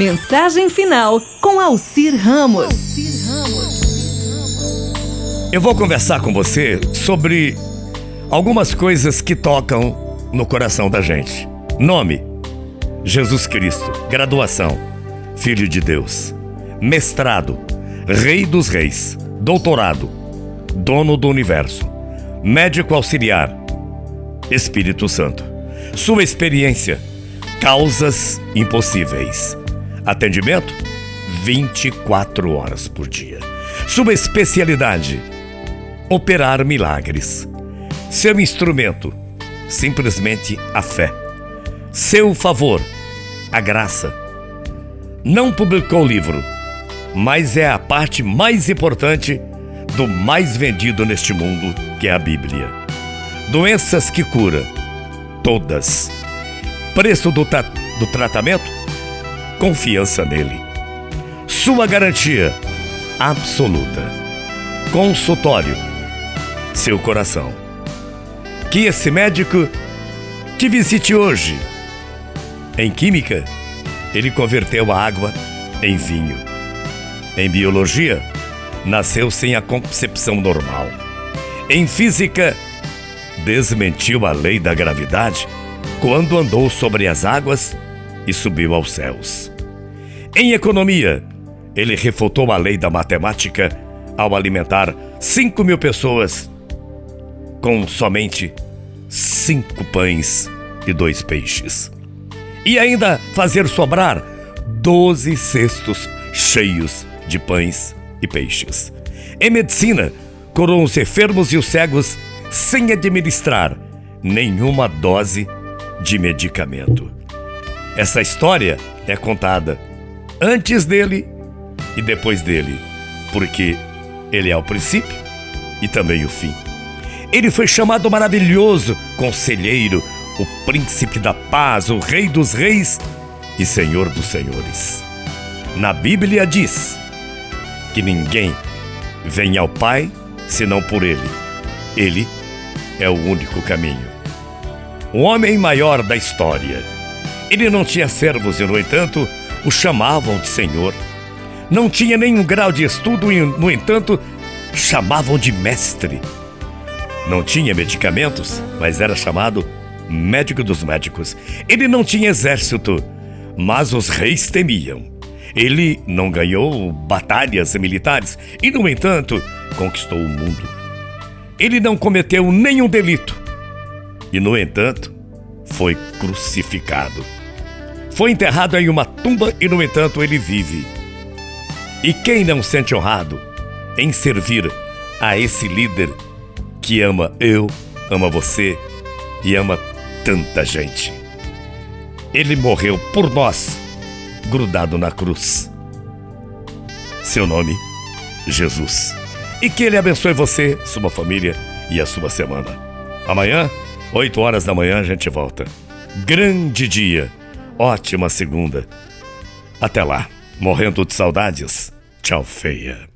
Mensagem final com Alcir Ramos. Eu vou conversar com você sobre algumas coisas que tocam no coração da gente. Nome: Jesus Cristo. Graduação: Filho de Deus. Mestrado: Rei dos Reis. Doutorado: Dono do Universo. Médico auxiliar: Espírito Santo. Sua experiência: Causas impossíveis. Atendimento: 24 horas por dia. Sua especialidade: operar milagres. Seu instrumento: simplesmente a fé. Seu favor: a graça. Não publicou o livro, mas é a parte mais importante do mais vendido neste mundo, que é a Bíblia. Doenças que cura, todas. Preço do, do tratamento? Confiança nele. Sua garantia absoluta. Consultório. Seu coração. Que esse médico te visite hoje. Em química, ele converteu a água em vinho. Em biologia, nasceu sem a concepção normal. Em física, desmentiu a lei da gravidade quando andou sobre as águas e subiu aos céus. Em economia, ele refutou a lei da matemática ao alimentar 5 mil pessoas com somente cinco pães e dois peixes. E ainda fazer sobrar 12 cestos cheios de pães e peixes. Em medicina, curou os enfermos e os cegos sem administrar nenhuma dose de medicamento. Essa história é contada antes dele e depois dele, porque ele é o princípio e também o fim. Ele foi chamado maravilhoso, conselheiro, o príncipe da paz, o rei dos reis e senhor dos senhores. Na Bíblia diz que ninguém vem ao Pai senão por ele. Ele é o único caminho. O homem maior da história ele não tinha servos e, no entanto, o chamavam de Senhor. Não tinha nenhum grau de estudo e, no entanto, chamavam de mestre. Não tinha medicamentos, mas era chamado médico dos médicos. Ele não tinha exército, mas os reis temiam. Ele não ganhou batalhas militares e, no entanto, conquistou o mundo. Ele não cometeu nenhum delito e, no entanto, foi crucificado. Foi enterrado em uma tumba e, no entanto, ele vive. E quem não sente honrado em servir a esse líder que ama eu, ama você e ama tanta gente? Ele morreu por nós, grudado na cruz. Seu nome, Jesus. E que Ele abençoe você, sua família e a sua semana. Amanhã, 8 horas da manhã, a gente volta. Grande dia ótima segunda. Até lá, morrendo de saudades. Tchau, feia.